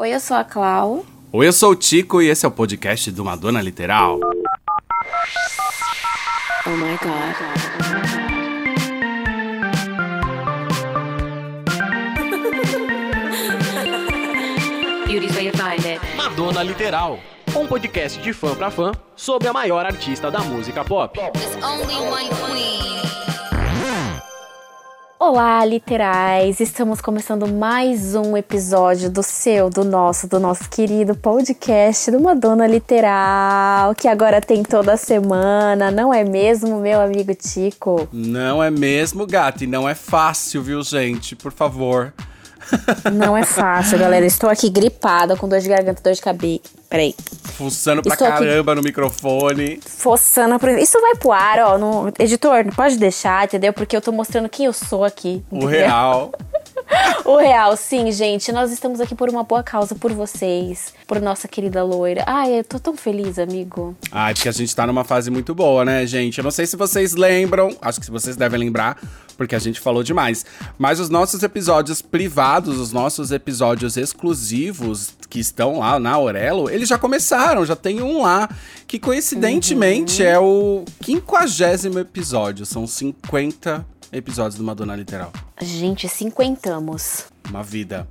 Oi, eu sou a Clau. Oi, eu sou o Tico e esse é o podcast do Madonna Literal. Oh my god. It. Madonna Literal, um podcast de fã pra fã sobre a maior artista da música pop. Olá, literais! Estamos começando mais um episódio do seu, do nosso, do nosso querido podcast do Madonna Literal, que agora tem toda semana, não é mesmo, meu amigo Tico? Não é mesmo, gato? E não é fácil, viu, gente? Por favor. Não é fácil, galera. Estou aqui gripada, com dor de garganta, dor de cabelo. Peraí. Fuçando pra Estou aqui. caramba no microfone. Fossando por Isso vai pro ar, ó. No... Editor, não pode deixar, entendeu? Porque eu tô mostrando quem eu sou aqui. O entendeu? real. O real, sim, gente. Nós estamos aqui por uma boa causa, por vocês, por nossa querida loira. Ai, eu tô tão feliz, amigo. Ai, porque a gente tá numa fase muito boa, né, gente? Eu não sei se vocês lembram, acho que vocês devem lembrar, porque a gente falou demais. Mas os nossos episódios privados, os nossos episódios exclusivos que estão lá na Aurelo, eles já começaram, já tem um lá, que coincidentemente é o quinquagésimo episódio. São 50 episódios do Madonna Literal. Gente, cinquentamos. Uma vida.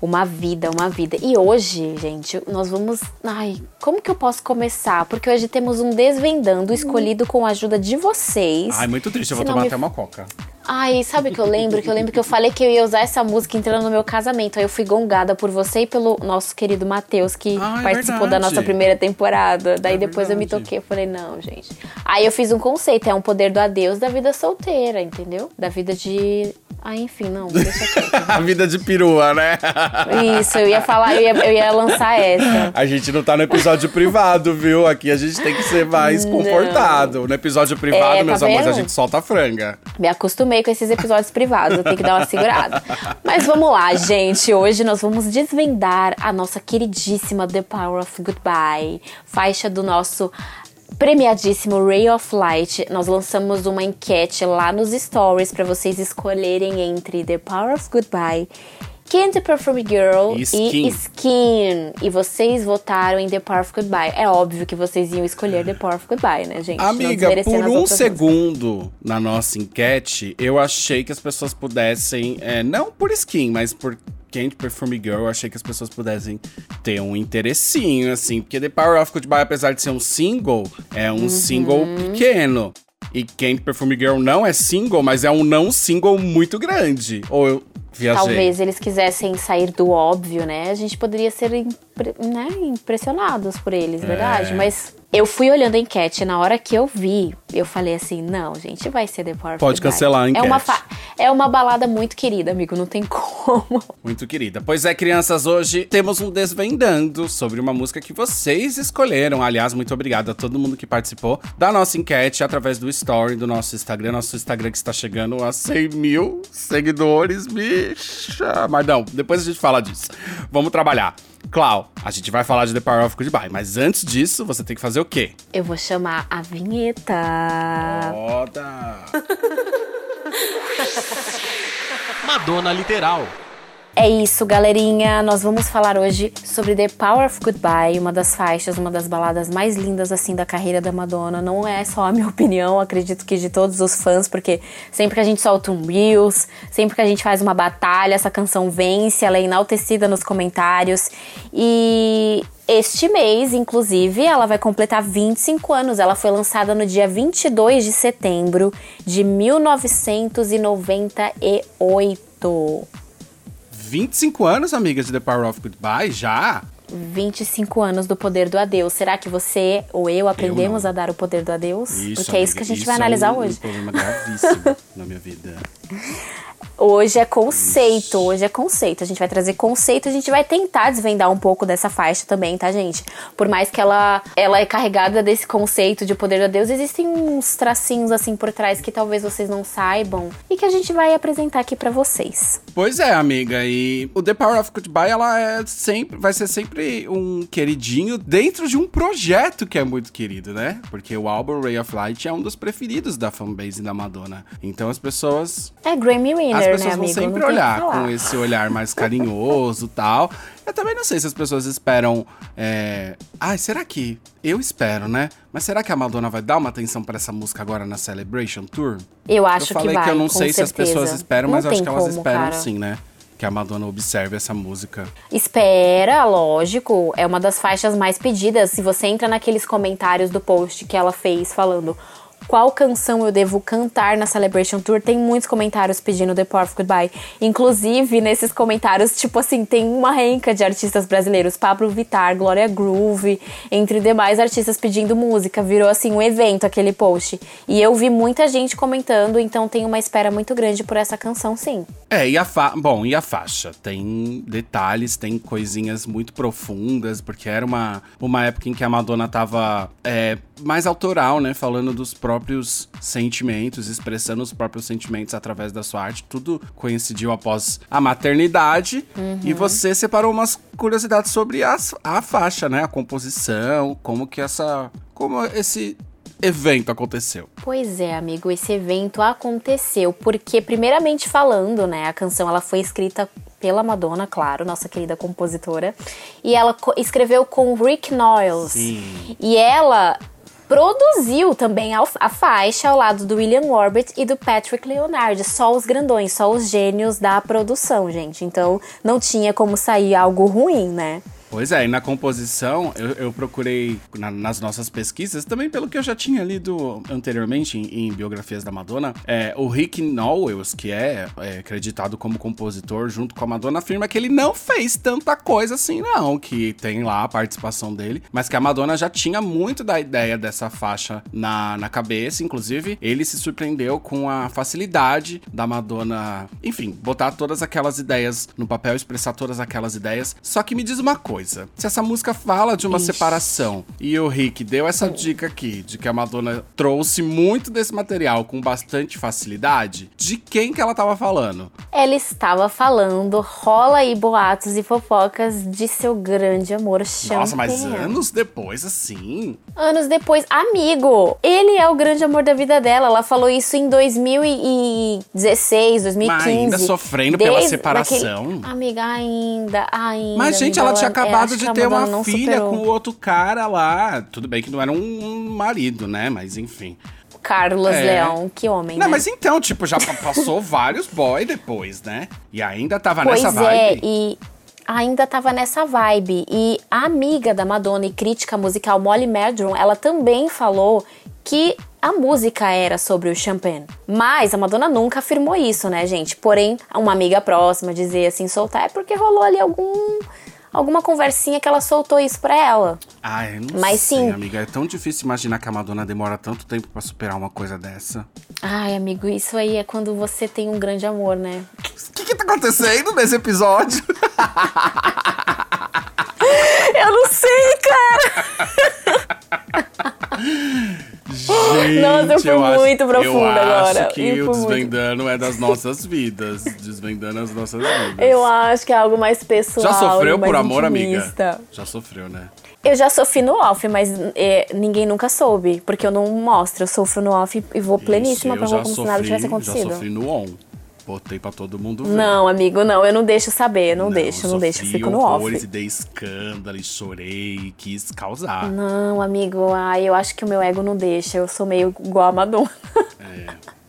Uma vida, uma vida. E hoje, gente, nós vamos. Ai, como que eu posso começar? Porque hoje temos um Desvendando escolhido com a ajuda de vocês. Ai, muito triste, eu vou Se tomar me- até uma coca. Ai, sabe o que eu lembro? Que eu lembro que eu falei que eu ia usar essa música entrando no meu casamento. Aí eu fui gongada por você e pelo nosso querido Matheus, que Ah, é participou da verdade. nossa primeira temporada. Daí É depois eu me verdade. toquei. Eu falei, não, gente. Aí eu fiz um conceito, é um poder do adeus da vida solteira, entendeu? Da vida de. Ah, enfim, não, deixa quieto. A vida de perua, né? Isso, eu ia falar, eu ia, eu ia lançar essa. A gente não tá no episódio privado, viu? Aqui a gente tem que ser mais Não. comportado. No episódio privado, É, tá meus amores, a gente solta a franga. Me acostumei com esses episódios privados, eu tenho que dar uma segurada. Mas vamos lá, gente. Hoje nós vamos desvendar a nossa queridíssima The Power of Goodbye, faixa do nosso premiadíssimo Ray of Light. Nós lançamos uma enquete lá nos stories para vocês escolherem entre The Power of Goodbye. Candy Perfume Girl E e Skin. Skin. E vocês votaram em The Power of Goodbye. É óbvio que vocês iam escolher The Power of Goodbye, né, gente? Amiga, por um outras músicas. segundo na nossa enquete, eu achei que as pessoas pudessem. é, não por skin, mas por Candy Perfume Girl, eu achei que as pessoas pudessem ter um interessinho, assim. Porque The Power of Goodbye, apesar de ser um single, é um Uhum. single pequeno. E Candy Perfume Girl não é single, mas é um não single muito grande. Ou eu viajei? Talvez eles quisessem sair do óbvio, né? A gente poderia ser impre- né, impressionados por eles, É. verdade? Mas eu fui olhando a enquete, na hora que eu vi, eu falei assim, não, gente, vai ser The Power Pode cancelar a É uma, enquete. é uma balada muito querida, amigo, não tem como. Muito querida. Pois é, crianças, hoje temos um desvendando sobre uma música que vocês escolheram. Aliás, muito obrigado a todo mundo que participou da nossa enquete através do story do nosso Instagram. Nosso Instagram que está chegando a 100 mil seguidores, bicha. Mas não, depois a gente fala disso. Vamos trabalhar. Clau, a gente vai falar de The Power of Goodbye, mas antes disso, você tem que fazer o quê? Eu vou chamar a vinheta. Roda! Madonna Literal, É isso, galerinha. Nós vamos falar hoje sobre The Power of Goodbye, uma das faixas, uma das baladas mais lindas assim da carreira da Madonna. Não é só a minha opinião, acredito que de todos os fãs, porque sempre que a gente solta um Reels, sempre que a gente faz uma batalha, essa canção vence, ela é enaltecida nos comentários. E este mês, inclusive, ela vai completar 25 anos. Ela foi lançada no dia 22 de setembro de 1998. 25 anos, amigas de The Power of Goodbye, já? 25 anos do poder do adeus. Será que você ou eu aprendemos não. a dar o poder do adeus? Porque é isso amiga, que a gente isso vai é analisar um, hoje. um problema gravíssimo na minha vida. Hoje é conceito, hoje é conceito. A gente vai trazer conceito, a gente vai tentar desvendar um pouco dessa faixa também, tá, gente? Por mais que ela, ela é carregada desse conceito de poder de Deus, existem uns tracinhos assim por trás que talvez vocês não saibam e que a gente vai apresentar aqui pra vocês. Pois é, amiga, e o The Power of Goodbye, ela é sempre, vai ser sempre um queridinho dentro de um projeto que é muito querido, né? Porque o álbum Ray of Light é um dos preferidos da fanbase da Madonna. Então as pessoas É Grammy as né, pessoas vão amigo? sempre Não que olhar com esse olhar mais carinhoso e tal. Eu também não sei se as pessoas esperam. É... Ai, será que. Eu espero, né? Mas será que a Madonna vai dar uma atenção pra essa música agora na Celebration Tour? Eu acho eu falei que vai, que, eu não sei se as certeza. pessoas esperam, Não mas acho que elas como, esperam cara. sim, né? Que a Madonna observe essa música. Espera, lógico, é uma das faixas mais pedidas. Se você entra naqueles comentários do post que ela fez falando qual canção eu devo cantar na Celebration Tour, tem muitos comentários pedindo The Power of Goodbye. Inclusive, nesses comentários, tipo assim, tem uma renca de artistas brasileiros, Pablo Vittar, Glória Groove, entre demais artistas pedindo música. Virou assim um evento aquele post. E eu vi muita gente comentando, então tem uma espera muito grande por essa canção, sim. É, e a fa... Bom, e a faixa? Tem detalhes, tem coisinhas muito profundas, porque era uma, uma época em que a Madonna tava é, mais autoral, né? Falando dos próprios sentimentos, expressando os próprios sentimentos através da sua arte. Tudo coincidiu após a maternidade. E você separou umas curiosidades sobre as, a faixa, né? A composição, como que essa. Como esse evento aconteceu. Pois é, amigo, esse evento aconteceu porque, primeiramente falando, né, a canção ela foi escrita pela Madonna, claro, nossa querida compositora, e ela co- escreveu com Rick Noyles. Sim. E ela produziu também a, faixa ao lado do William Orbit e do Patrick Leonard, só os grandões, só os gênios da produção, gente. Então não tinha como sair algo ruim, né? Pois é, e na composição eu, eu procurei na- nas nossas pesquisas, também pelo que eu já tinha lido anteriormente em, em biografias da Madonna, é, o Rick Nowels, que é, é acreditado como compositor junto com a Madonna, afirma que ele não fez tanta coisa assim, não, que tem lá a participação dele, mas que a Madonna já tinha muito da ideia dessa faixa na, na cabeça, inclusive ele se surpreendeu com a facilidade da Madonna, enfim, botar todas aquelas ideias no papel, expressar todas aquelas ideias. Só que me diz uma coisa: se essa música fala de uma Ixi. separação e o Rick deu essa dica aqui de que a Madonna trouxe muito desse material com bastante facilidade, de quem que ela tava falando? Ela estava falando, rola aí boatos e fofocas de seu grande amor Champagne. Nossa, mas anos depois, assim. Anos depois, amigo, ele é o grande amor da vida dela. Ela falou isso em 2016, 2015. Mas ainda sofrendo pela separação. daquele- Amiga, ainda, ainda. Mas, gente, amiga, ela tinha é, acabado que de ter uma filha superou. com outro cara lá. Tudo bem que não era um marido, né? Mas enfim. Carlos É. Leão, que homem, Não, né? mas então, tipo, já pa- passou vários boy depois, né? E ainda tava Pois nessa é, vibe. e ainda tava nessa vibe. E a amiga da Madonna e crítica musical Molly Madron, ela também falou que a música era sobre o Champagne. Mas a Madonna nunca afirmou isso, né, gente? Porém, uma amiga próxima dizer assim, soltar, é porque rolou ali algum alguma conversinha que ela soltou isso pra ela. Ai, não Mas sei, sim. amiga. É tão difícil imaginar que a Madonna demora tanto tempo pra superar uma coisa dessa. Ai, amigo, isso aí é quando você tem um grande amor, né? O que que tá acontecendo nesse episódio? Eu não sei, cara! Gente, Nossa, eu fui acho- muito profunda eu agora. acho que Eu o fui muito- Desvendando é das nossas vidas. Desvendando as nossas vidas. Eu acho que é algo mais pessoal. Já sofreu por amor, intimista. amiga? Já sofreu, né? Eu já sofri no off, mas é, ninguém nunca soube, porque eu não mostro. Eu sofro no off e vou pleníssima Ixi, pra eu rua já como se nada tivesse Já acontecido. sofri no on. Botei pra todo mundo ver. Não, amigo, não, eu não deixo saber, não, deixo, não deixo, eu sofri fico no off. e dei escândalo e chorei, quis causar. Não, amigo, ai, eu acho que o meu ego não deixa, eu sou meio igual a Madonna.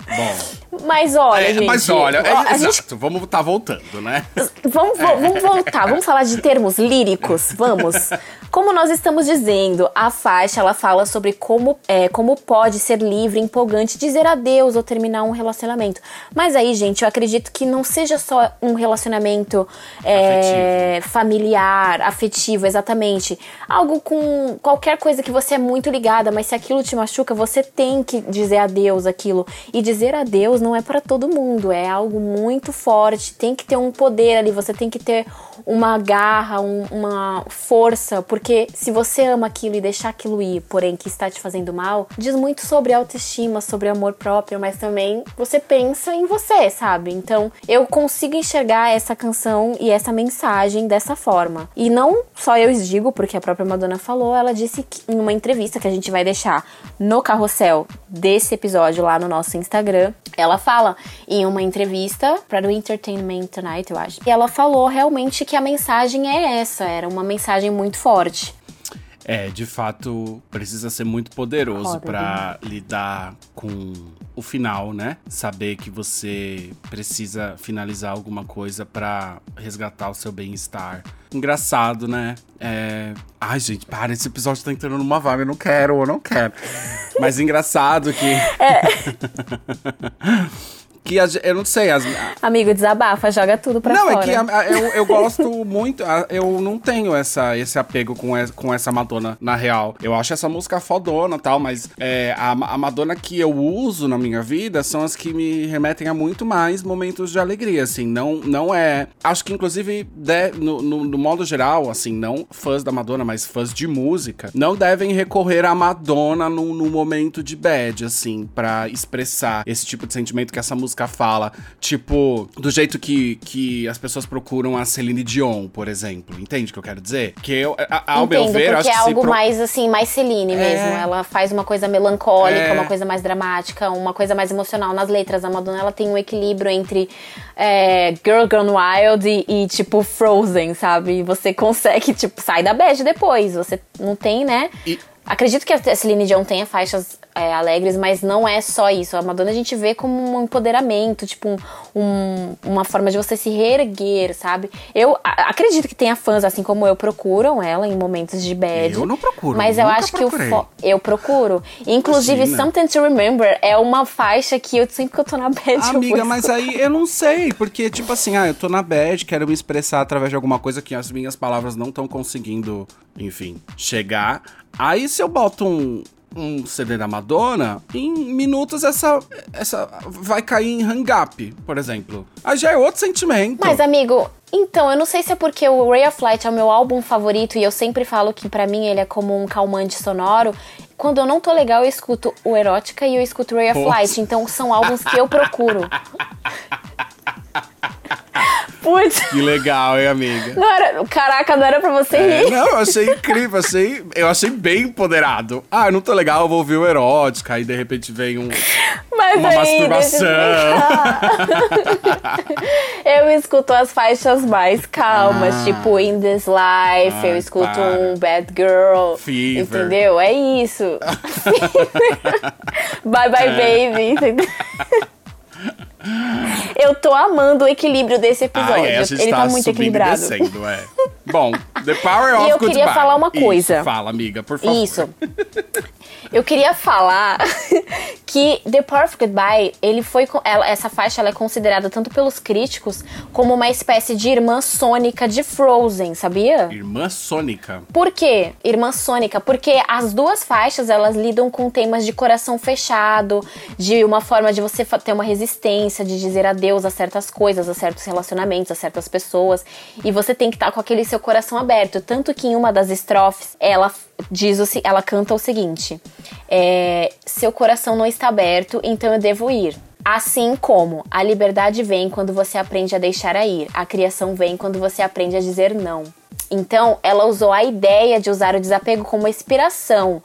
Bom, Mas olha, é, gente. mas olha, é, a exato, gente vamos tá voltando, né? Vamos, vamos voltar, vamos falar de termos líricos, vamos. Como nós estamos dizendo, a faixa ela fala sobre como, é, como pode ser livre, empolgante, dizer adeus ou terminar um relacionamento. Mas aí, gente, eu acredito que não seja só um relacionamento é, familiar, afetivo, exatamente. Algo com qualquer coisa que você é muito ligada, mas se aquilo te machuca, você tem que dizer adeus aquilo. E dizer adeus não é para todo mundo, é algo muito forte, tem que ter um poder ali, você tem que ter uma garra, um- uma força, porque se você ama aquilo e deixar aquilo ir, porém que está te fazendo mal, diz muito sobre autoestima, sobre amor próprio, mas também você pensa em você, sabe? Então eu consigo enxergar essa canção e essa mensagem dessa forma. E não só eu digo, porque a própria Madonna falou, ela disse que, em uma entrevista que a gente vai deixar no carrossel desse episódio lá no nosso Instagram, Ela fala em uma entrevista para o Entertainment Tonight, eu acho. E ela falou realmente que a mensagem é essa, era uma mensagem muito forte. É, de fato, precisa ser muito poderoso Roda, pra lidar com o final, né? Saber que você precisa finalizar alguma coisa pra resgatar o seu bem-estar. Engraçado, né? É... Ai, gente, para, esse episódio tá entrando numa vibe, eu não quero, eu não quero. Mas engraçado que. que a ge- eu não sei, as, Amigo, desabafa, joga tudo pra não, fora. é que a- a- eu, eu gosto muito. a- Eu não tenho essa, esse apego com, e- com essa Madonna, na real. Eu acho essa música fodona e tal, mas é, a, a Madonna que eu uso na minha vida são as que me remetem a muito mais momentos de alegria, assim. Não, não é. Acho que, inclusive, de- no, no, no modo geral, assim, não fãs da Madonna, mas fãs de música, não devem recorrer à Madonna no momento de bad, assim, pra expressar esse tipo de sentimento que essa música fala. Tipo, do jeito que, que as pessoas procuram a Celine Dion, por exemplo. Entende o que eu quero dizer? Que eu, a- ao meu Entendo, ver, eu acho porque é que se algo pro- mais assim, mais Celine É. mesmo. Ela faz uma coisa melancólica, É. uma coisa mais dramática, uma coisa mais emocional nas letras. A Madonna ela tem um equilíbrio entre é, Girl Gone Wild e, e, tipo Frozen, sabe? E você consegue, tipo, sai da bad depois. Você não tem, né? E- Acredito que a Celine Dion tenha faixas é, alegres, mas não é só isso. A Madonna a gente vê como um empoderamento, tipo, um- um- uma forma de você se reerguer, sabe? Eu a- acredito que tenha fãs, assim como eu, procuram ela em momentos de bad. Eu não procuro, Mas eu acho procurei. que o fo- eu procuro. Inclusive, Imagina. Something to Remember é uma faixa que eu sempre que eu tô na bad. eu Amiga, mas aí eu não sei, porque, tipo assim, ah, eu tô na bad, quero me expressar através de alguma coisa que as minhas palavras não estão conseguindo, enfim, chegar. Aí se eu boto um, um CD da Madonna, em minutos essa, essa vai cair em hang up, por exemplo. Aí já é outro sentimento. Mas, amigo, então, eu não sei se é porque o Ray of Light é o meu álbum favorito e eu sempre falo que pra mim ele é como um calmante sonoro. Quando eu não tô legal, eu escuto o Erótica e eu escuto o Ray of Nossa. Light. Então, são álbuns que eu procuro. Putz, Que legal, hein, amiga? não era, caraca, não era pra você É, rir. não, eu achei incrível, achei, eu achei bem empoderado. Ah, eu não tô legal, eu vou ouvir o erótica, aí de repente vem um, Mas uma aí, eu masturbação. explicar. eu escuto as faixas mais calmas, Ah. tipo In This Life, Ai, eu escuto para. um Bad Girl. Fever. Entendeu? É isso. bye bye É. baby, entendeu? Eu tô amando o equilíbrio desse episódio. Ah, é, a gente Ele tá, tá muito subindo e equilibrado. descendo, é. Bom, The Power of E eu Goodbye. queria falar uma coisa. Isso, fala, amiga, por favor. Isso. Eu queria falar que The Power of Goodbye, ele foi ela- essa faixa ela é considerada tanto pelos críticos como uma espécie de irmã sônica de Frozen, sabia? Irmã Sônica. Por quê? Irmã Sônica, porque as duas faixas elas lidam com temas de coração fechado, de uma forma de você ter uma resistência, de dizer adeus a certas coisas, a certos relacionamentos, a certas pessoas, e você tem que estar com aquele seu coração aberto. Tanto que em uma das estrofes ela diz o, ela canta o seguinte: é, seu coração não está aberto, então eu devo ir. Assim como a liberdade vem quando você aprende a deixar a ir, a criação vem quando você aprende a dizer não. Então, ela usou a ideia de usar o desapego como inspiração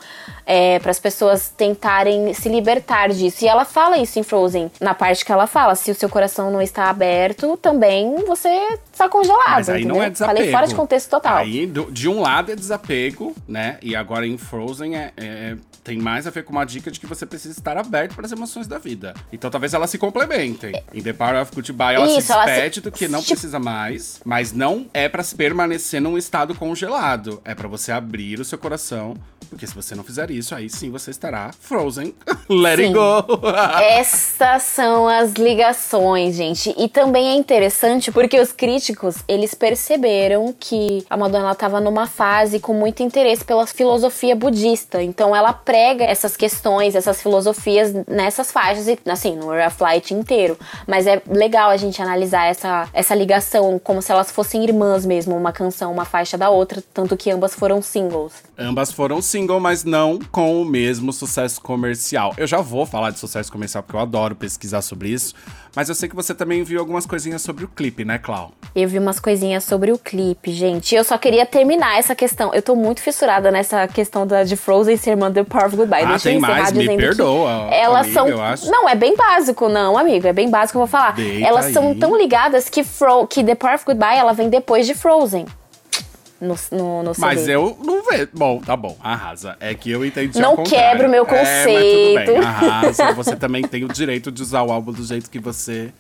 para as pessoas tentarem se libertar disso. E ela fala isso em Frozen, na parte que ela fala: se o seu coração não está aberto, também você está congelado. Mas aí não entendeu? é desapego. Falei fora de contexto total. Aí, do- de um lado é desapego, né? E agora em Frozen é, é- tem mais a ver com uma dica de que você precisa estar aberto para as emoções da vida. Então talvez elas se complementem. Em The Power of Goodbye ela se Isso, ela se- despede do que não tipo- precisa mais, mas não é para permanecer num estado congelado. É para você abrir o seu coração, porque se você não fizer isso, aí sim você estará Frozen. Let it go. Essas são as ligações, gente. E também é interessante porque os críticos, eles perceberam que a Madonna ela tava numa fase com muito interesse pela filosofia budista. Então ela prega essas questões, essas filosofias nessas faixas e assim, no Air Flight inteiro. Mas é legal a gente analisar essa, essa ligação como se elas fossem irmãs mesmo, uma canção, uma faixa da outra, tanto que ambas foram singles. Ambas foram single, mas não com o mesmo sucesso comercial. Eu já vou falar de sucesso comercial porque eu adoro pesquisar sobre isso, mas eu sei que você também viu algumas coisinhas sobre o clipe, né, Clau? Eu vi umas coisinhas sobre o clipe, gente. Eu só queria terminar essa questão. Eu tô muito fissurada nessa questão da, de Frozen ser irmã do Power of Goodbye. Ah, Deixa tem eu mais, me perdoa, Elas amiga, são. eu acho. Não, é bem básico, não, amigo. É bem básico, eu vou falar. Deita Elas são aí. tão ligadas que, Fro que The Power of Goodbye ela vem depois de Frozen. No, no, no Mas CD. eu não vejo. Bom, tá bom, arrasa. É que eu entendi Não quebra o meu É, mas conceito. tudo bem, arrasa. Você também tem o direito de usar o álbum do jeito que você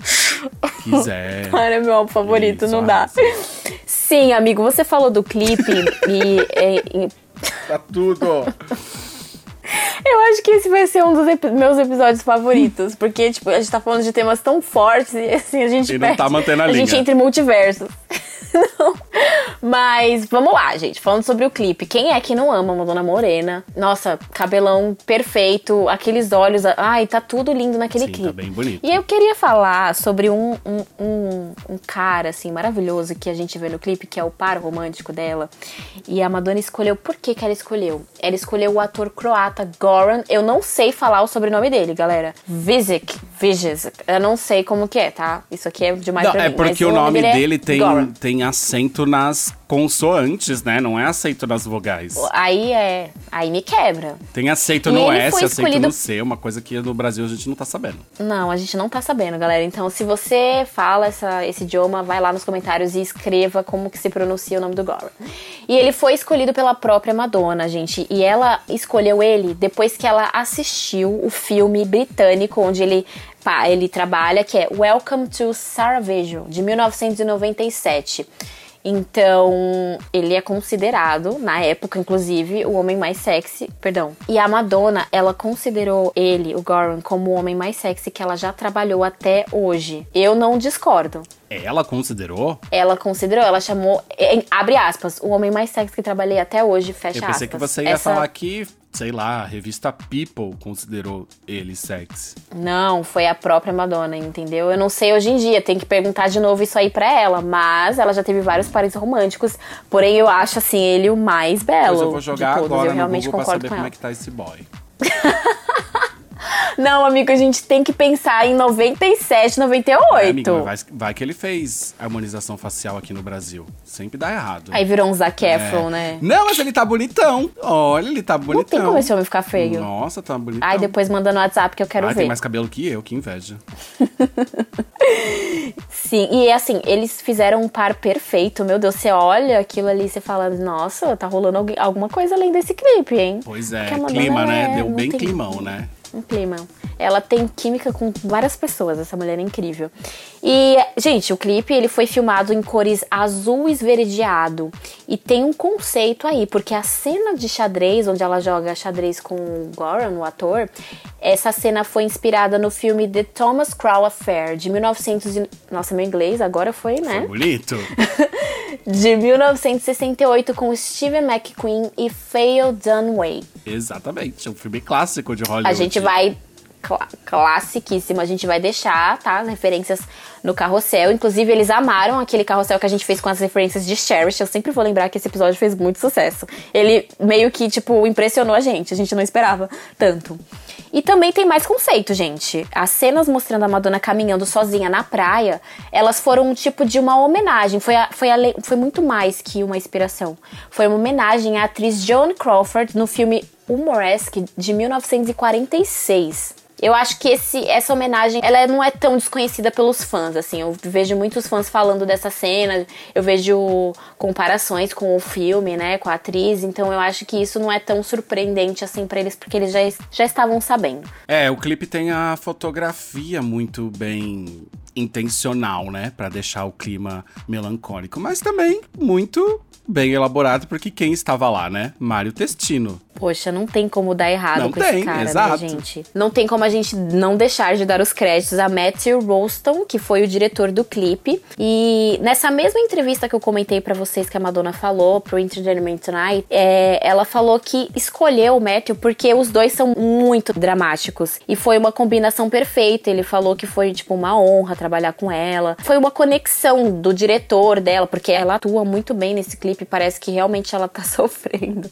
quiser. Cara, é meu álbum favorito, Isso, não dá. arrasa. Sim, amigo, você falou do clipe e, e- e Tá tudo. Eu acho que esse vai ser um dos epi- meus episódios favoritos. Porque, tipo, a gente tá falando de temas tão fortes e assim, a gente E não perde. tá mantendo a gente linha. entra em multiversos. Não. Mas vamos lá, gente. Falando sobre o clipe. Quem é que não ama Madonna Morena? Nossa, cabelão perfeito, aqueles olhos. Ai, tá tudo lindo naquele Sim, clipe. tá bem bonito. E eu queria falar sobre um, um, um, um cara, assim, maravilhoso que a gente vê no clipe, que é o par romântico dela. E a Madonna escolheu. Por que, que ela escolheu? Ela escolheu o ator croata Goran. Eu não sei falar o sobrenome dele, galera. Visic. Visic. Eu não sei como que é, tá? Isso aqui é demais Não, pra é mim. porque mas o nome é dele tem, Goran. tem acento nas consoantes, né? Não é acento nas vogais. Aí é. Aí me quebra. Tem aceito E no S, aceito escolhido- no C, uma coisa que no Brasil a gente não tá sabendo. Não, a gente não tá sabendo, galera. Então, se você fala essa, esse idioma, vai lá nos comentários e escreva como que se pronuncia o nome do Goran. E ele foi escolhido pela própria Madonna, gente. E ela escolheu ele depois que ela assistiu o filme britânico onde ele, ele trabalha, que é Welcome to Sarajevo, de 1997. Então, ele é considerado, na época, inclusive, o homem mais sexy. Perdão. E a Madonna, ela considerou ele, o Goran, como o homem mais sexy que ela já trabalhou até hoje. Eu não discordo. Ela considerou? Ela considerou, ela chamou, em- abre aspas, o homem mais sexy que trabalhei até hoje, fecha Eu pensei aspas. que você ia Essa- falar que, sei lá, a revista People considerou ele sexy. Não, foi a própria Madonna, entendeu? Eu não sei hoje em dia, tem que perguntar de novo isso aí pra ela, mas ela já teve vários pares românticos, porém eu acho assim ele o mais belo. Pois eu vou jogar todos. agora eu no realmente Google pra saber com como ela. é que tá esse boy. Não, amigo, a gente tem que pensar em 97, 98. É, amigo, vai, vai que ele fez harmonização facial aqui no Brasil. Sempre dá errado. Aí virou um Zac Efron, É. né? Não, mas ele tá bonitão. Olha, ele tá bonitão. Não tem como esse homem ficar feio. Nossa, tá bonitão. Ai, depois manda no WhatsApp que eu quero Ai, ver. tem mais cabelo que eu, que inveja. Sim, e assim, eles fizeram um par perfeito. Meu Deus, você olha aquilo ali e você fala, nossa, tá rolando alguém- alguma coisa além desse clipe, hein? Pois é, clima, né? é- Deu não bem tem- climão, né? Um clima. Ela tem química com várias pessoas, essa mulher é incrível. E, gente, o clipe ele foi filmado em cores azul esverdeado. E tem um conceito aí, porque a cena de xadrez, onde ela joga xadrez com o Goran, o ator, essa cena foi inspirada no filme The Thomas Crown Affair, de 1900 e... Nossa, meu inglês agora foi, né? Foi bonito. De 1968 com Steven McQueen e Faye Dunaway. Exatamente. É um filme clássico de Hollywood. A gente vai. Cla- classiquíssimo. A gente vai deixar, tá? As referências no carrossel. Inclusive, eles amaram aquele carrossel que a gente fez com as referências de Cherish. Eu sempre vou lembrar que esse episódio fez muito sucesso. Ele meio que, tipo, impressionou a gente. A gente não esperava tanto. E também tem mais conceito, gente. As cenas mostrando a Madonna caminhando sozinha na praia, elas foram um tipo de uma homenagem. Foi, a- foi, ale- foi muito mais que uma inspiração. Foi uma homenagem à atriz Joan Crawford no filme Humoresque de 1946. Eu acho que esse, essa homenagem, ela não é tão desconhecida pelos fãs, assim. Eu vejo muitos fãs falando dessa cena, eu vejo comparações com o filme, né, com a atriz. Então eu acho que isso não é tão surpreendente assim pra eles, porque eles já, já estavam sabendo. É, o clipe tem a fotografia muito bem intencional, né? Pra deixar o clima melancólico. Mas também muito bem elaborado, porque quem estava lá, né? Mário Testino. Poxa, não tem como dar errado Não com tem, esse cara, exato. né, gente? Não tem como a gente não deixar de dar os créditos a Matthew Rolston, que foi o diretor do clipe. E nessa mesma entrevista que eu comentei pra vocês que a Madonna falou pro Entertainment Tonight, é, ela falou que escolheu o Matthew porque os dois são muito dramáticos. E foi uma combinação perfeita. Ele falou que foi, tipo, uma honra trabalhar com ela. Foi uma conexão do diretor dela, porque ela atua muito bem nesse clipe, parece que realmente ela tá sofrendo.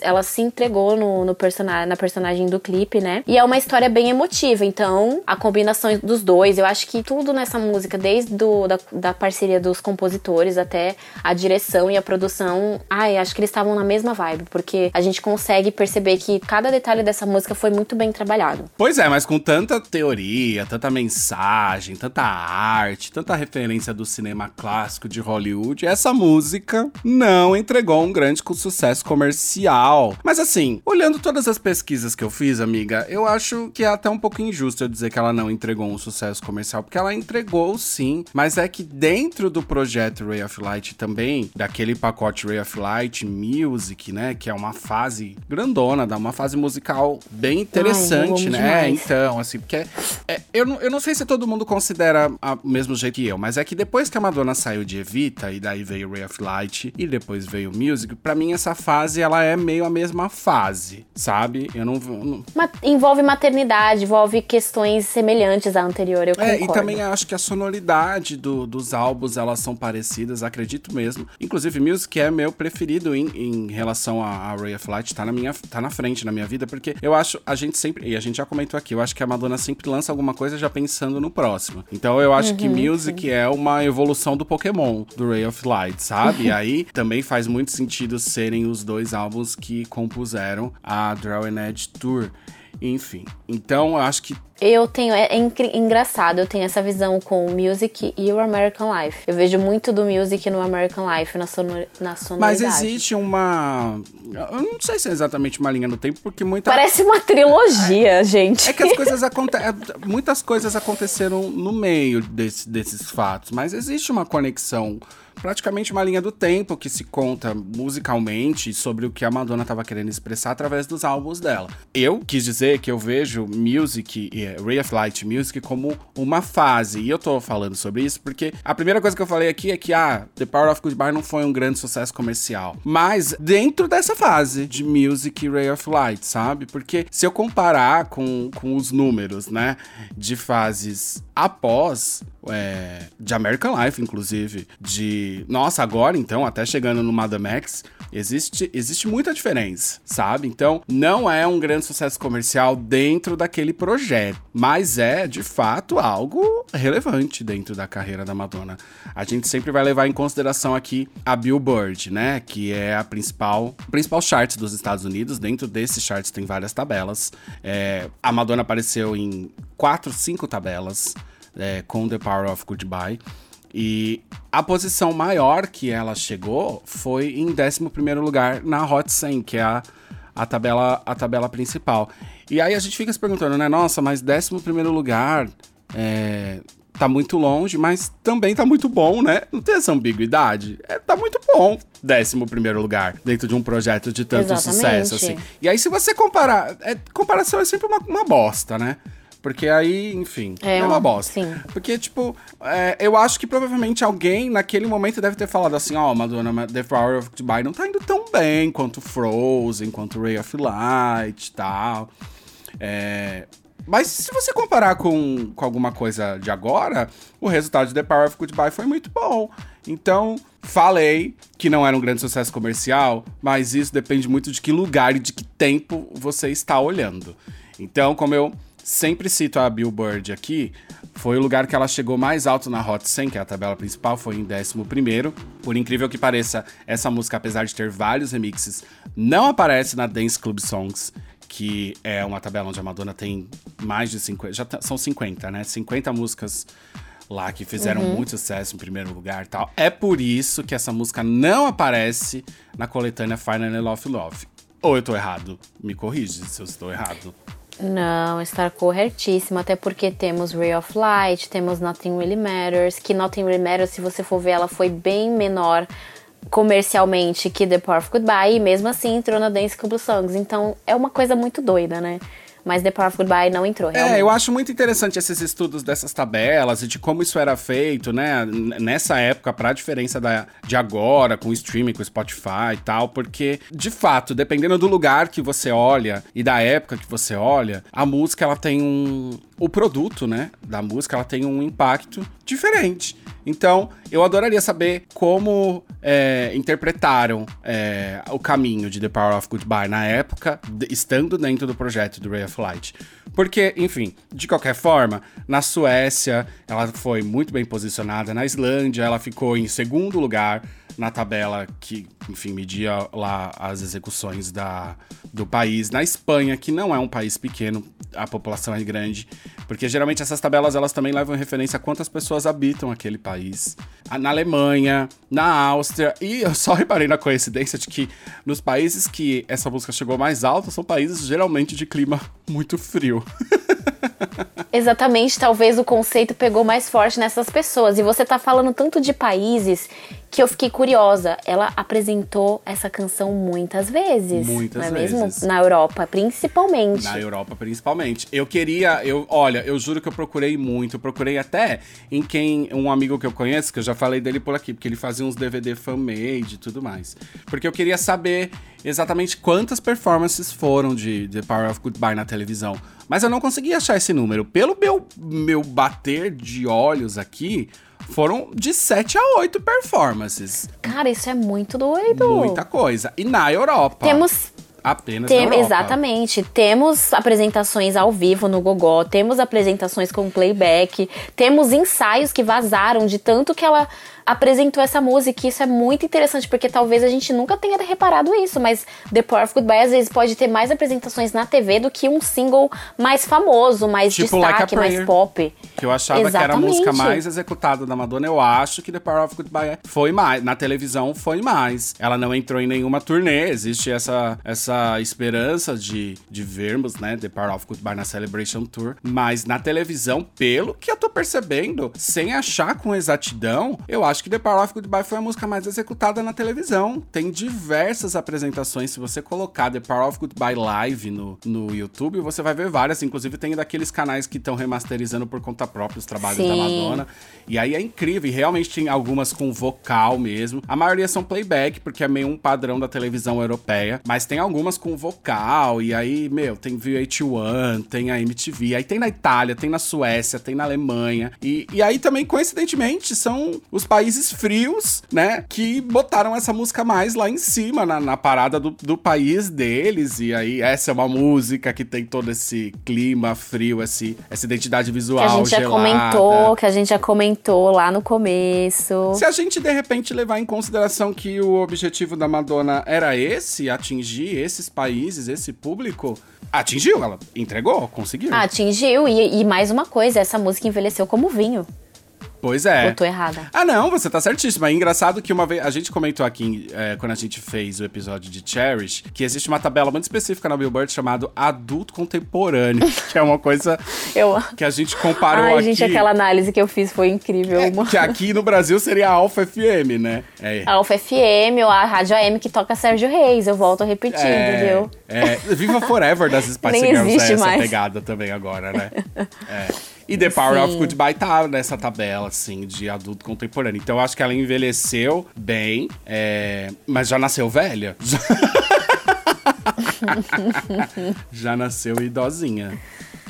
Ela se entregou no, no personagem, na personagem do clipe, né? E é uma história bem emotiva, então a combinação dos dois, eu acho que tudo nessa música, desde do, da, da parceria dos compositores até a direção e a produção, ai, acho que eles estavam na mesma vibe, porque a gente consegue perceber que cada detalhe dessa música foi muito bem trabalhado. Pois é, mas com tanta teoria, tanta mensagem, tanta arte, tanta referência do cinema clássico de Hollywood, essa música não entregou um grande sucesso comercial. Mas assim, olhando todas as pesquisas que eu fiz, amiga, eu acho que é até um pouco injusto eu dizer que ela não entregou um sucesso comercial, porque ela entregou sim, mas é que dentro do projeto Ray of Light também, daquele pacote Ray of Light Music, né, que é uma fase grandona, dá uma fase musical bem interessante, Ai, né? demais. Então, assim, porque é, eu, não, eu não sei se todo mundo considera o mesmo jeito que eu, mas é que depois que a Madonna saiu de Evita, e daí veio Ray of Light, e depois veio Music, pra mim essa fase, ela é meio a mesma fase, sabe? Eu não... não Ma- envolve maternidade, envolve questões semelhantes à anterior, eu é, concordo. e também acho que a sonoridade do- dos álbuns, elas são parecidas, acredito mesmo. Inclusive, Music é meu preferido em, em relação a, a Ray of Light, tá na, minha, tá na frente na minha vida, porque eu acho, a gente sempre, e a gente já comentou aqui, eu acho que a Madonna sempre lança alguma coisa já pensando no próximo. Então eu acho que Music é uma evolução do Pokémon, do Ray of Light, sabe? E aí também faz muito sentido serem os dois álbuns que compuseram a Draw and Edge Tour. Enfim, então eu acho que Eu tenho, é, é engraçado, eu tenho essa visão com o Music e o American Life. Eu vejo muito do Music no American Life, na, sonor, na Mas sonoridade. existe uma. Eu não sei se é exatamente uma linha no tempo, porque muita. Parece uma trilogia, gente. É que as coisas acontecem. Muitas coisas aconteceram no meio desse- desses fatos, mas existe uma conexão. Praticamente uma linha do tempo que se conta musicalmente sobre o que a Madonna estava querendo expressar através dos álbuns dela. Eu quis dizer que eu vejo Music, Ray of Light Music, como uma fase. E eu tô falando sobre isso porque a primeira coisa que eu falei aqui é que, ah, The Power of Goodbye não foi um grande sucesso comercial. Mas dentro dessa fase de Music e Ray of Light, sabe? Porque se eu comparar com, com os números, né, de fases após, é, de American Life, inclusive, de. Nossa, agora então, até chegando no Madame X, existe, existe muita diferença, sabe? Então, não é um grande sucesso comercial dentro daquele projeto, mas é, de fato, algo relevante dentro da carreira da Madonna. A gente sempre vai levar em consideração aqui a Billboard, né? Que é a principal, principal chart dos Estados Unidos. Dentro desses charts tem várias tabelas. É, a Madonna apareceu em quatro, cinco tabelas é, com The Power of Goodbye. E a posição maior que ela chegou foi em 11º lugar na Hot 100, que é a, a, tabela, a tabela principal. E aí a gente fica se perguntando, né? Nossa, mas 11º lugar é, tá muito longe, mas também tá muito bom, né? Não tem essa ambiguidade. É, tá muito bom 11º lugar dentro de um projeto de tanto Exatamente. sucesso, assim. E aí se você comparar... É, comparação é sempre uma, uma bosta, né? Porque aí, enfim, é, É, uma bosta. sim. Porque, tipo, é, eu acho que provavelmente alguém naquele momento deve ter falado assim: ó, Madonna, mas The Power of Dubai não tá indo tão bem quanto Frozen, quanto Ray of Light e tal. É, mas se você comparar com, com alguma coisa de agora, o resultado de The Power of Goodbye foi muito bom. Então, falei que não era um grande sucesso comercial, mas isso depende muito de que lugar e de que tempo você está olhando. Então, como eu sempre cito a Billboard aqui, foi o lugar que ela chegou mais alto na Hot 100, que é a tabela principal, foi em 11º. Por incrível que pareça, essa música, apesar de ter vários remixes, não aparece na Dance Club Songs, que é uma tabela onde a Madonna tem mais de 50, já tá- são 50, né? 50 músicas lá que fizeram muito sucesso em primeiro lugar e tal. É por isso que essa música não aparece na coletânea Final Love Love. Ou eu tô errado? Me corrige se eu estou errado. Não, está corretíssimo, até porque temos Ray of Light, temos Nothing Really Matters, que Nothing Really Matters, se você for ver, ela foi bem menor comercialmente que The Power of Goodbye, e mesmo assim entrou na Dance Club Songs. Então é uma coisa muito doida, né? Mas The Power of Goodbye não entrou, realmente. É, eu acho muito interessante esses estudos dessas tabelas e de como isso era feito, né? Nessa época, pra diferença da, de agora, com o streaming, com o Spotify e tal, porque, de fato, dependendo do lugar que você olha e da época que você olha, a música, ela tem um... O produto, né, da música, ela tem um impacto diferente. Então, eu adoraria saber como é, interpretaram é, o caminho de The Power of Goodbye na época, estando dentro do projeto do Ray of Light. Porque, enfim, de qualquer forma, na Suécia ela foi muito bem posicionada, na Islândia ela ficou em segundo lugar na tabela que, enfim, media lá as execuções da, do país. Na Espanha, que não é um país pequeno, a população é grande, porque geralmente essas tabelas elas também levam em referência a quantas pessoas habitam aquele país. Ah, Na Alemanha, na Áustria, e eu só reparei na coincidência de que nos países que essa música chegou mais alta são países geralmente de clima muito frio. Exatamente, talvez o conceito pegou mais forte nessas pessoas. E você tá falando tanto de países que eu fiquei curiosa. Ela apresentou essa canção muitas vezes. Muitas não é mesmo? vezes. Na Europa, principalmente. Na Europa, principalmente. Eu queria, eu, olha, eu juro que eu procurei muito. Eu procurei até em quem, um amigo que eu conheço, que eu já falei dele por aqui, porque ele fazia uns DVD fan-made e tudo mais. Porque eu queria saber exatamente quantas performances foram de The Power of Goodbye na televisão. Mas eu não consegui achar esse número. Pelo meu, meu bater de olhos aqui, foram de 7 a 8 performances. Cara, isso é muito doido. Muita coisa. E na Europa. Temos Apenas Tem- exatamente. Temos apresentações ao vivo no Gogó, temos apresentações com playback, temos ensaios que vazaram de tanto que ela apresentou essa música. E isso é muito interessante, porque talvez a gente nunca tenha reparado isso, mas The Power of Goodbye às vezes pode ter mais apresentações na TV do que um single mais famoso, mais Tipo Like destaque, mais Prayer. pop. Que eu achava que era a música Exatamente. mais executada da Madonna. Eu acho que The Power of Goodbye foi mais. Na televisão foi mais. Ela não entrou em nenhuma turnê. Existe essa, essa esperança de, de vermos, né, The Power of Goodbye na Celebration Tour. Mas na televisão, pelo que eu tô percebendo, sem achar com exatidão, eu acho que The Power of Goodbye foi a música mais executada na televisão. Tem diversas apresentações. Se você colocar The Power of Goodbye Live no, no YouTube, você vai ver várias. Inclusive, tem daqueles canais que estão remasterizando por conta própria os trabalhos da Sim. Madonna. E aí é incrível. E realmente tem algumas com vocal mesmo. A maioria são playback, porque é meio um padrão da televisão europeia. Mas tem algumas com vocal. E aí, meu, tem VH1, tem a MTV. Aí tem na Itália, tem na Suécia, tem na Alemanha. E, e aí também, coincidentemente, são os países frios, né? Que botaram essa música mais lá em cima, na, na parada do, do país deles. E aí, essa é uma música que tem todo esse clima frio, esse, essa identidade Que visual a gente já gelada. comentou, que a gente já comentou lá no começo. Se a gente de repente levar em consideração que o objetivo da Madonna era esse, atingir esses países, esse público, atingiu, ela entregou, conseguiu. Atingiu. E, e mais uma coisa, essa música envelheceu como vinho. Pois é. Eu tô errada. Ah, não, você tá certíssima. É engraçado que uma vez. A gente comentou aqui, é, quando a gente fez o episódio de Cherish, que existe uma tabela muito específica na Billboard chamado Adulto Contemporâneo, que é uma coisa Eu. que a gente comparou Ai, aqui. gente, aquela análise que eu fiz foi incrível. é, que aqui no Brasil seria a Alpha FM, né? É. A Alfa FM ou a Rádio AM que toca Sérgio Reis. Eu volto a repetir, entendeu? É, Viva Forever das Spice Girls é existe essa mais. pegada também agora, né? É. E The Power Sim. of Goodbye tá nessa tabela, assim, de adulto contemporâneo. Então eu acho que ela envelheceu bem, é, mas já nasceu velha. já nasceu idosinha.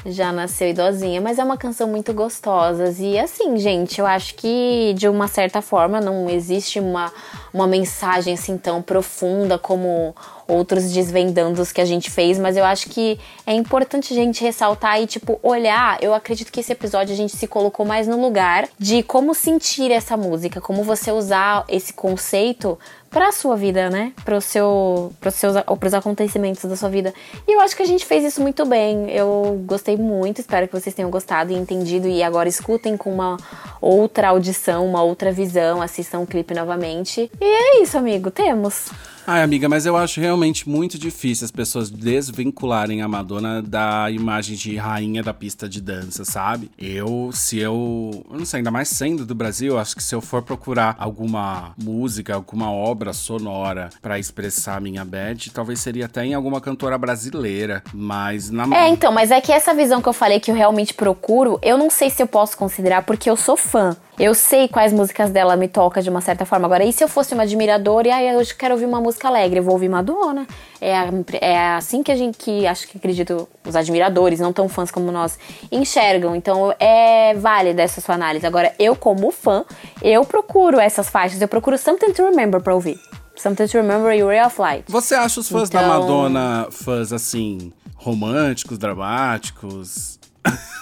Já nasceu idosinha, mas é uma canção muito gostosa. E assim, gente, eu acho que de uma certa forma não existe uma, uma mensagem assim tão profunda como outros desvendandos que a gente fez, mas eu acho que é importante a gente ressaltar e, tipo, olhar. Eu acredito que esse episódio a gente se colocou mais no lugar de como sentir essa música, como você usar esse conceito pra sua vida, né? Pro seu, pros seus, pros acontecimentos da sua vida. E eu acho que a gente fez isso muito bem. Eu gostei muito, espero que vocês tenham gostado e entendido. E agora escutem com uma outra audição, uma outra visão, assistam o clipe novamente. E é isso, amigo, temos. Ai, amiga, mas eu acho realmente muito difícil as pessoas desvincularem a Madonna da imagem de rainha da pista de dança, sabe? Eu, se eu. Eu não sei, ainda mais sendo do Brasil, acho que se eu for procurar alguma música, alguma obra sonora pra expressar a minha bad, talvez seria até em alguma cantora brasileira. Mas na. É, então, mas é que essa visão que eu falei que eu realmente procuro, eu não sei se eu posso considerar porque eu sou fã. Eu sei quais músicas dela me tocam de uma certa forma. Agora, e se eu fosse uma admiradora e aí eu quero ouvir uma música alegre, eu vou ouvir Madonna. É, é assim que a gente, que acho que acredito, os admiradores, não tão fãs como nós, enxergam. Então é válida essa sua análise. Agora, eu, como fã, eu procuro essas faixas, eu procuro Something to Remember pra ouvir. Something to Remember e Ray of Light. Você acha os fãs da Então- Madonna fãs assim, românticos, dramáticos?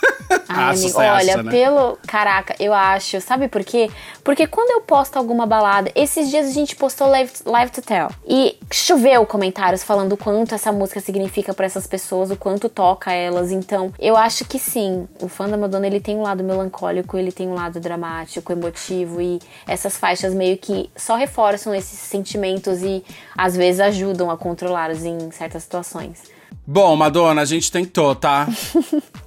Ai, Acho, amigo, olha, né? pelo. Caraca, eu acho. Sabe por quê? Porque quando eu posto alguma balada, esses dias a gente postou Live, Live to Tell. E choveu comentários falando o quanto essa música significa pra essas pessoas, o quanto toca elas. Então, eu acho que sim. O fã da Madonna, ele tem um lado melancólico, ele tem um lado dramático, emotivo. E essas faixas meio que só reforçam esses sentimentos e às vezes ajudam a controlá-los em certas situações. Bom, Madonna, a gente tentou, tá?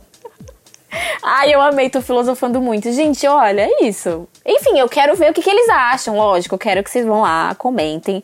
Ai, eu amei, tô filosofando muito. Gente, olha, é isso. Enfim, eu quero ver o que, que eles acham, lógico. Eu quero que vocês vão lá, comentem.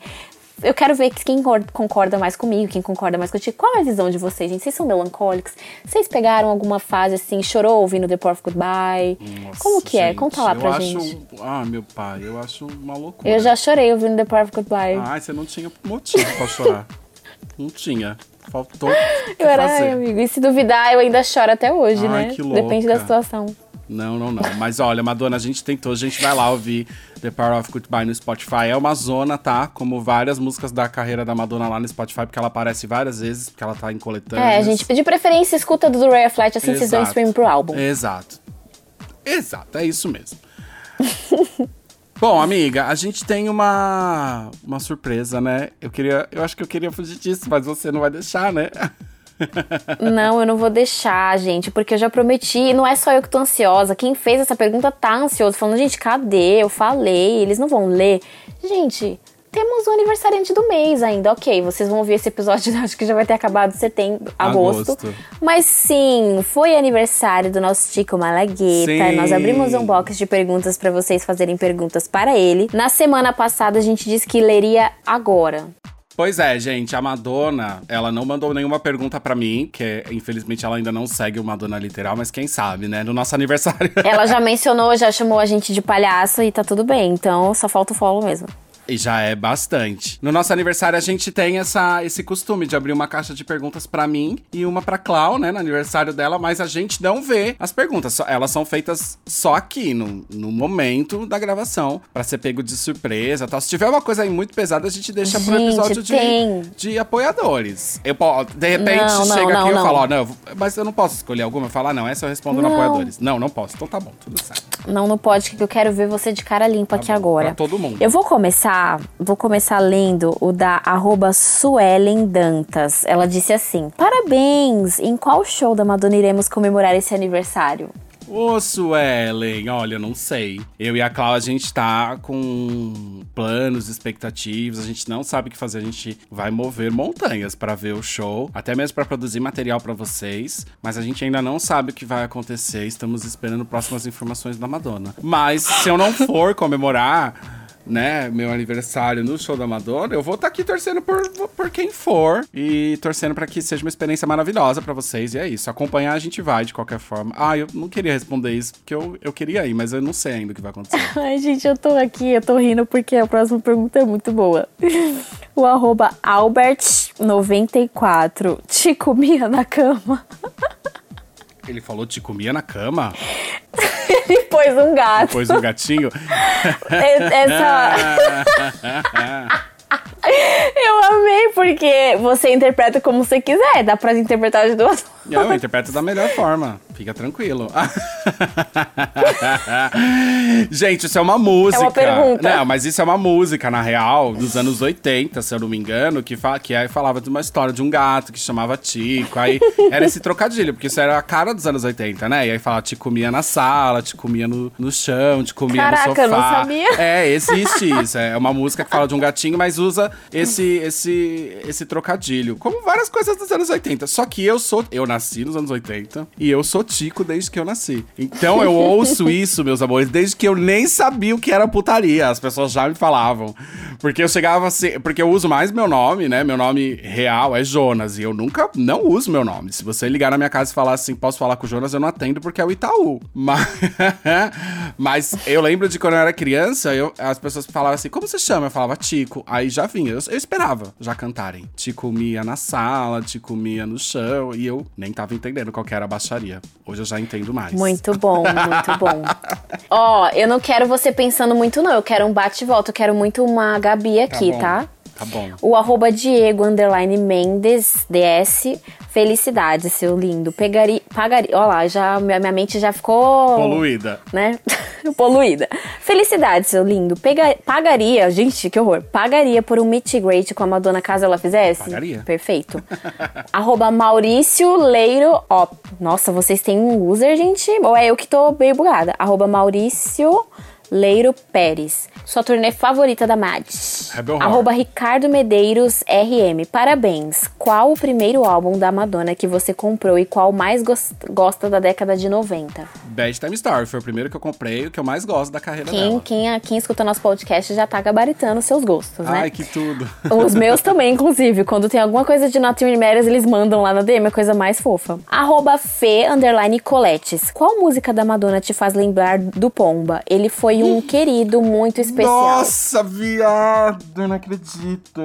Eu quero ver quem cor- concorda mais comigo, quem concorda mais contigo. Qual é a visão de vocês, gente? Vocês são melancólicos? Vocês pegaram alguma fase assim, chorou ouvindo The Power of Goodbye? Nossa, Como que é? gente, Conta lá eu pra acho- gente. Ah, meu pai, eu acho uma loucura. Eu já chorei ouvindo The Power of Goodbye. Ai, você não tinha motivo pra chorar. não tinha. Faltou. eu era, fazer. amigo. E se duvidar, eu ainda choro até hoje, Ai, né? que Depende da louca. situação. Não, não, não. Mas olha, Madonna, a gente tentou, a gente vai lá ouvir The Power of Goodbye no Spotify. É uma zona, tá? Como várias músicas da carreira da Madonna lá no Spotify, porque ela aparece várias vezes, porque ela tá em coletâneas. É, gente, de preferência, escuta do Ray of Light, assim vocês dão Exato. stream pro álbum. Exato. Exato, é isso mesmo. Bom, amiga, a gente tem uma uma surpresa, né? Eu queria, eu acho que eu queria fugir disso, mas você não vai deixar, né? Não, eu não vou deixar, gente, porque eu já prometi. E não é só eu que tô ansiosa. Quem fez essa pergunta tá ansioso, falando, gente, cadê? Eu falei, eles não vão ler. Gente, temos o aniversariante do mês ainda. Ok, vocês vão ouvir esse episódio, acho que já vai ter acabado setembro, agosto. Agosto. Mas sim, foi aniversário do nosso Tico Malagueta. Sim. Nós abrimos um box de perguntas pra vocês fazerem perguntas para ele. Na semana passada a gente disse que leria agora. Pois é, gente, a Madonna, ela não mandou nenhuma pergunta pra mim, que infelizmente ela ainda não segue o Madonna literal, mas quem sabe, né? No nosso aniversário. Ela já mencionou, já chamou a gente de palhaço e tá tudo bem. Então só falta o follow mesmo. E já é bastante. No nosso aniversário, a gente tem essa, esse costume de abrir uma caixa de perguntas pra mim e uma pra Clau, né? No aniversário dela, mas a gente não vê as perguntas. Elas são feitas só aqui, no, no momento da gravação, pra ser pego de surpresa e tal. Se tiver uma coisa aí muito pesada, a gente deixa pro Gente, episódio de, tem. de apoiadores. Eu, de repente, Não, não, chega não, aqui e eu falo, ó, não, mas eu não posso escolher alguma. Eu falo, ah, não, essa eu respondo no apoiadores. Não, não posso. Então tá bom, tudo certo. Não, não pode, que eu quero ver você de cara limpa aqui bom, agora. pra todo mundo. Eu vou começar, vou começar lendo o da arroba Suelen Dantas. Ela disse assim: Parabéns! Em qual show da Madonna iremos comemorar esse aniversário? Ô, Suelen, olha, não sei. Eu e a Clau, a gente tá com planos, expectativas, a gente não sabe o que fazer, a gente vai mover montanhas pra ver o show, até mesmo pra produzir material pra vocês, mas a gente ainda não sabe o que vai acontecer, estamos esperando próximas informações da Madonna. Mas se eu não for comemorar, né, meu aniversário no show da Madonna, eu vou estar aqui torcendo por, por quem for e torcendo pra que seja uma experiência maravilhosa pra vocês. E é isso. Acompanhar a gente vai de qualquer forma. Ah, eu não queria responder isso porque eu, eu queria ir, mas eu não sei ainda o que vai acontecer. Ai, gente, eu tô aqui, eu tô rindo porque a próxima pergunta é muito boa. O arroba Albert94 te comia na cama. Ele falou te comia na cama? Ele pôs um gato. Depois um gatinho? Essa. Eu amei porque você interpreta como você quiser, dá pra interpretar de duas Eu interpreto da melhor forma. Fica tranquilo. Gente, isso é uma música. É uma pergunta. Não, mas isso é uma música, na real, dos anos 80, se eu não me engano, que, fa que aí falava de uma história de um gato que chamava Tico. Aí era esse trocadilho, porque isso era a cara dos anos 80, né? E aí falava, te comia na sala, te comia no, no chão, te comia Caraca, no sofá. eu não sabia. É, existe isso. É uma música que fala de um gatinho, mas usa esse, esse, esse trocadilho. Como várias coisas dos anos 80. Só que eu sou. Eu nasci nos anos 80 e eu sou Tico desde que eu nasci. Então eu ouço isso, meus amores, desde que eu nem sabia o que era putaria. As pessoas já me falavam. Porque eu chegava assim. Porque eu uso mais meu nome, né? Meu nome real é Jonas. E eu nunca não uso meu nome. Se você ligar na minha casa e falar assim, posso falar com o Jonas, eu não atendo porque é o Itaú. Mas, mas eu lembro de quando eu era criança, eu, as pessoas falavam assim, como você chama? Eu falava Tico. Aí já vinha. Eu, eu esperava já cantarem. Te comia na sala, te comia no chão. E eu nem tava entendendo qual que era a baixaria. Hoje eu já entendo mais. Muito bom, muito bom. Ó, eu não quero você pensando muito, não. Eu quero um bate e volta. Eu quero muito uma Gabi aqui, bom. tá? Tá bom. O arroba Diego underline Mendes DS. Felicidade, seu lindo. Pegaria. Pagaria. Ó lá, já, minha, minha mente já ficou. Poluída. Né? Poluída. Felicidade, seu lindo. Pega, pagaria. Gente, que horror. Pagaria por um meet and greet com a Madonna caso ela fizesse? Pagaria. Perfeito. arroba Maurício Leiro. Ó, nossa, vocês têm um user, gente? Ou é eu que tô meio bugada? Arroba Maurício. Leiro Pérez. Sua turnê favorita da Mad. Rebel Heart. Arroba Ricardo Medeiros RM. Parabéns. Qual o primeiro álbum da Madonna que você comprou e qual mais gos- gosta da década de 90? Bad Time Story foi o primeiro que eu comprei, o que eu mais gosto da carreira Quem, dela. quem, quem escuta nosso podcast já tá gabaritando seus gostos, né? Ai, que tudo. Os meus também, inclusive. Quando tem alguma coisa de Not Really Matters, eles mandam lá na DM, a coisa mais fofa. Arroba Fê, underline Coletes. Qual música da Madonna te faz lembrar do Pomba? Ele foi um querido muito especial. Nossa, viado, eu não acredito.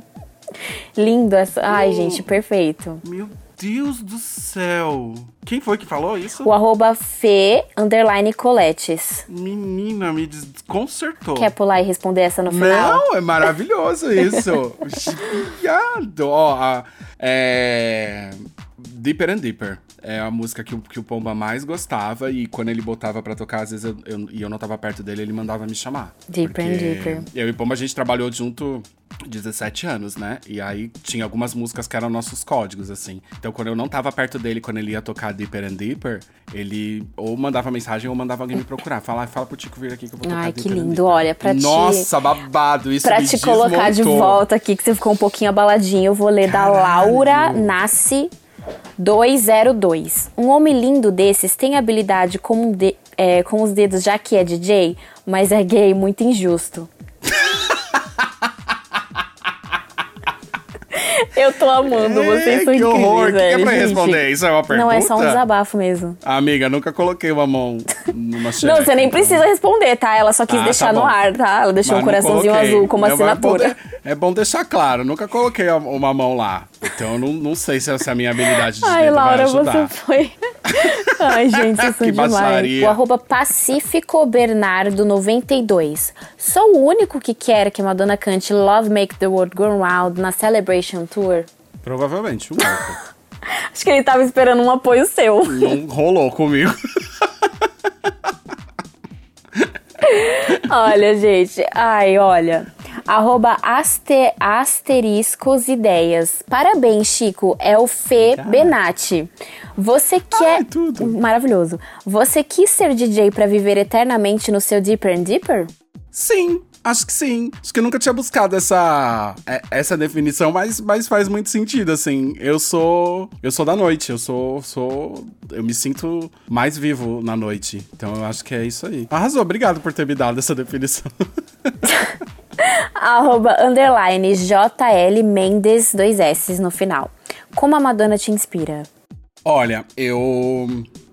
Lindo essa. Ai, gente, perfeito. Meu Deus do céu. Quem foi que falou isso? O arroba Fê, underline Coletes. Menina, me desconcertou. Quer pular e responder essa no final? Não, é maravilhoso isso. Viado. Ó, é... Deeper and Deeper. É a música que o, que o Pomba mais gostava e quando ele botava pra tocar, às vezes eu, eu- e eu não tava perto dele, ele mandava me chamar. Deeper and Deeper. Eu e o Pomba, a gente trabalhou junto 17 anos, né? E aí tinha algumas músicas que eram nossos códigos, assim. Então quando eu não tava perto dele, quando ele ia tocar Deeper and Deeper, ele ou mandava mensagem ou mandava alguém me procurar. Fala, fala pro Tico vir aqui que eu vou tocar Ai, que Deeper and lindo. Deeper." Olha, pra te- Nossa, babado. Isso Pra te colocar de volta aqui, que você ficou um pouquinho abaladinho, eu vou ler da Caralho. Laura Nasce 202. Um homem lindo desses tem habilidade com, de- é, com os dedos, já que é DJ, mas é gay, muito injusto. Eu tô amando, vocês são que incríveis, horror. O que é pra gente. responder? Isso é uma Não, é só um pergunta? desabafo mesmo. Amiga, nunca coloquei uma mão numa Não, xereca, você nem então. precisa responder, tá? Ela só quis Ah, deixar tá no ar, tá? Ela deixou Mas um não coraçãozinho coloquei. azul como Não, É bom, assinatura. de- é bom deixar claro, nunca coloquei uma mão lá. Então eu não, não sei se essa minha habilidade de Ai, Laura, vai ajudar. você foi. Ai, gente, são Que demais. baixaria. O arroba Pacífico Bernardo 92. Sou o único que quer que Madonna cante Love Make the World Go Round na Celebration Tour. Provavelmente, um pouco. Acho que ele tava esperando um apoio seu. não rolou comigo. olha, gente. Ai, olha. Arroba aste, asteriscos ideias. Parabéns, Chico. É o Fê Benatti. Você quer. tudo. Maravilhoso. Você quis ser DJ pra viver eternamente no seu Deeper and Deeper? Sim, acho que sim. Acho que eu nunca tinha buscado essa, é- essa definição, mas, mas faz muito sentido, assim. Eu sou. Eu sou da noite, eu sou. sou eu me sinto mais vivo na noite. Então eu acho que é isso aí. Arrasou, obrigado por ter me dado essa definição. Arroba underline JL Mendes, dois S no final. Como a Madonna te inspira? Olha, eu.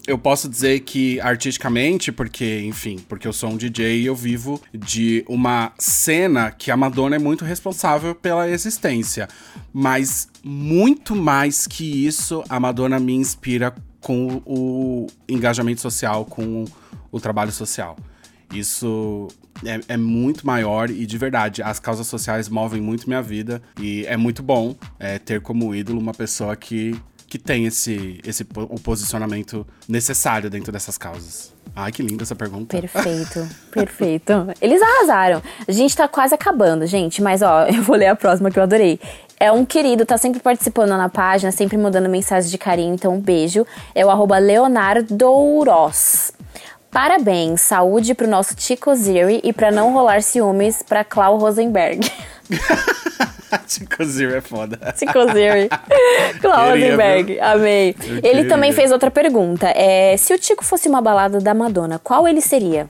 Eu posso dizer que artisticamente, porque, enfim, porque eu sou um DJ e eu vivo de uma cena que a Madonna é muito responsável pela existência. Mas muito mais que isso, a Madonna me inspira com o engajamento social, com o trabalho social. Isso é, é muito maior e de verdade, as causas sociais movem muito minha vida e é muito bom é, ter como ídolo uma pessoa que, que tem esse, esse o posicionamento necessário dentro dessas causas? Ai, que linda essa pergunta. Perfeito, perfeito. Eles arrasaram. A gente tá quase acabando, gente, mas ó, eu vou ler a próxima que eu adorei. É um querido, tá sempre participando na página, sempre mandando mensagem de carinho, então um beijo. É o arroba. Parabéns, saúde pro nosso Chico Ziri e pra não rolar ciúmes pra Clau Rosenberg. Chico Zero é foda. Chico Ziri. Clau Rosenberg, amei. Eu Ele queria. também fez outra pergunta. É, se o Tico fosse uma balada da Madonna, qual ele seria?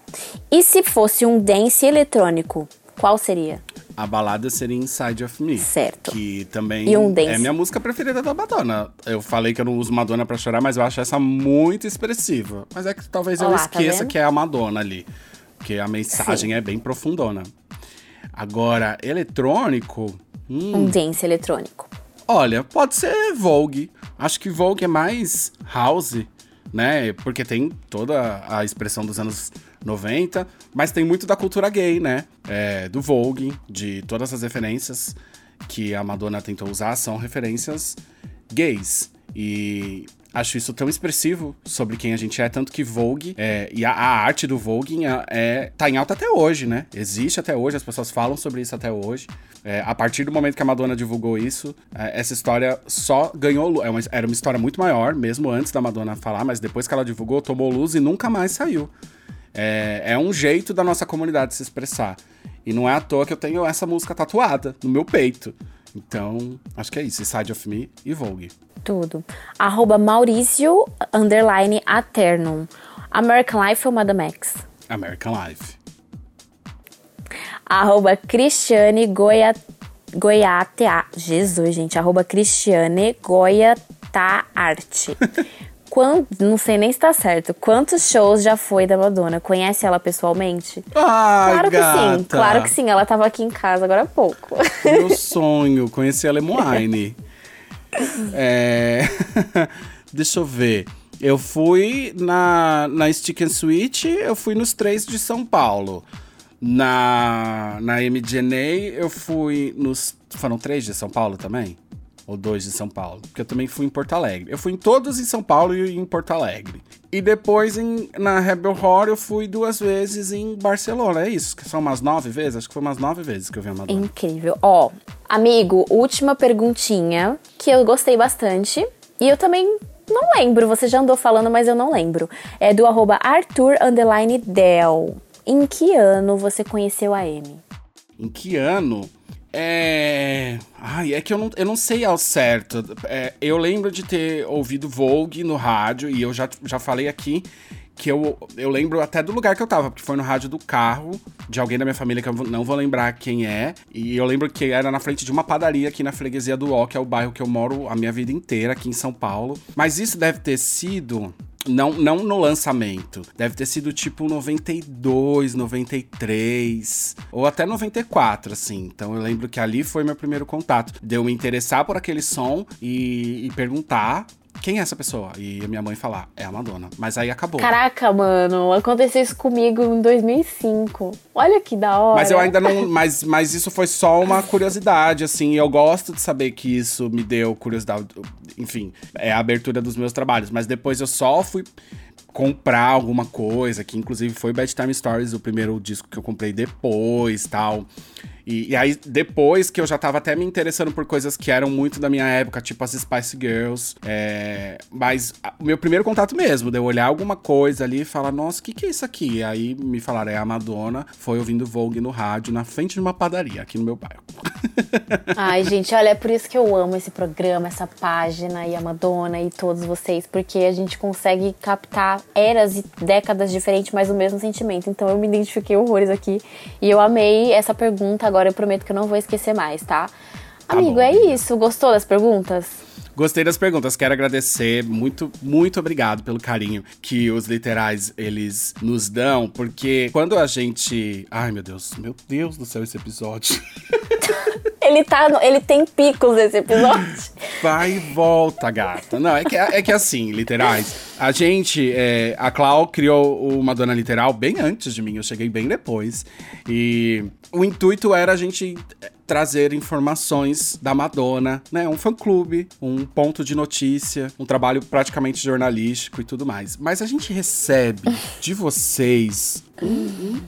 E se fosse um dance eletrônico, qual seria? A balada seria Inside of Me. Certo. Que também E um dance. é minha música preferida da Madonna. Eu falei que eu não uso Madonna pra chorar, mas eu acho essa muito expressiva. Mas é que talvez eu Olá, tá esqueça vendo? que é a Madonna ali. Porque a mensagem Sim. é bem profundona. Agora, eletrônico. hum, Um dance eletrônico. Olha, pode ser Vogue. Acho que Vogue é mais house, né? Porque tem toda a expressão dos anos 90, mas tem muito da cultura gay, né? É, do Vogue, de todas as referências que a Madonna tentou usar são referências gays. E acho isso tão expressivo sobre quem a gente é, tanto que Vogue é, e a, a arte do Vogue é, é- tá em alta até hoje, né? Existe até hoje, as pessoas falam sobre isso até hoje. É, a partir do momento que a Madonna divulgou isso, é, essa história só ganhou luz. É uma- era uma história muito maior, mesmo antes da Madonna falar, mas depois que ela divulgou, tomou luz e nunca mais saiu. É, é um jeito da nossa comunidade se expressar. E não é à toa que eu tenho essa música tatuada no meu peito. Então, acho que é isso. Side of Me e Vogue. Tudo. Arroba Maurício, underline, Aternum. American Life ou Madame X? American Life. Arroba Cristiane Goia, Goiatea. Jesus, gente. Arroba Cristiane Goiataarte. Quando, não sei nem se tá certo. Quantos shows já foi da Madonna? Conhece ela pessoalmente? Ai, claro que gata. sim, claro que sim. Ela tava aqui em casa agora há pouco. Meu sonho, conhecer a Lemoine. é... Deixa eu ver. Eu fui na, na Stick and Switch, eu fui nos três de São Paulo. Na, na MGNA, eu fui nos. Foram três de São Paulo também? Ou dois de São Paulo? Porque eu também fui em Porto Alegre. Eu fui em todos em São Paulo e em Porto Alegre. E depois em, na Rebel Horror eu fui duas vezes em Barcelona. É isso? Que são umas nove vezes? Acho que foi umas nove vezes que eu vi a Madonna. Incrível. Ó, amigo, última perguntinha que eu gostei bastante. E eu também não lembro, você já andou falando, mas eu não lembro. É do arroba Arthur underline Del. Em que ano você conheceu a Amy? Em que ano? É. Ai, é que eu não, eu não sei ao certo. É, eu lembro de ter ouvido Vogue no rádio, e eu já, já falei aqui que eu, eu lembro até do lugar que eu tava, porque foi no rádio do carro de alguém da minha família que eu não vou lembrar quem é. E eu lembro que era na frente de uma padaria aqui na freguesia do Ó, que é o bairro que eu moro a minha vida inteira, aqui em São Paulo. Mas isso deve ter sido. Não, não no lançamento. Deve ter sido tipo 92, 93, ou até 94, assim. Então eu lembro que ali foi meu primeiro contato. De eu me interessar por aquele som e, e perguntar quem é essa pessoa. E a minha mãe falar, é a Madonna. Mas aí acabou. Caraca, mano, aconteceu isso comigo em 2005. Olha que da hora. Mas eu ainda não. Mas, mas isso foi só uma curiosidade, assim. Eu gosto de saber que isso me deu curiosidade. Enfim, é a abertura dos meus trabalhos. Mas depois eu só fui comprar alguma coisa, que inclusive foi Bedtime Stories, o primeiro disco que eu comprei depois tal. E, e aí, depois que eu já tava até me interessando por coisas que eram muito da minha época, tipo as Spice Girls. é, mas o meu primeiro contato mesmo, de eu olhar alguma coisa ali e falar, nossa, o que, que é isso aqui? E aí me falaram, é a Madonna, foi ouvindo Vogue no rádio, na frente de uma padaria, aqui no meu bairro. Ai, gente, olha, é por isso que eu amo esse programa, essa página e a Madonna e todos vocês, porque a gente consegue captar eras e décadas diferentes, mas o mesmo sentimento. Então eu me identifiquei horrores aqui e eu amei essa pergunta. Agora eu prometo que eu não vou esquecer mais, tá? Amigo, bom, é amiga. isso. Gostou das perguntas? Gostei das perguntas, quero agradecer, muito, muito obrigado pelo carinho que os literais, eles nos dão, porque quando a gente... Ai, meu Deus, meu Deus do céu, esse episódio... Ele tá, no- ele tem picos esse episódio. Vai e volta, gata. Não, é que, é que assim, literais. A gente, é, a Clau criou o Madonna Literal bem antes de mim, eu cheguei bem depois. E o intuito era a gente trazer informações da Madonna, né? Um fã-clube, um ponto de notícia, um trabalho praticamente jornalístico e tudo mais. Mas a gente recebe de vocês um, um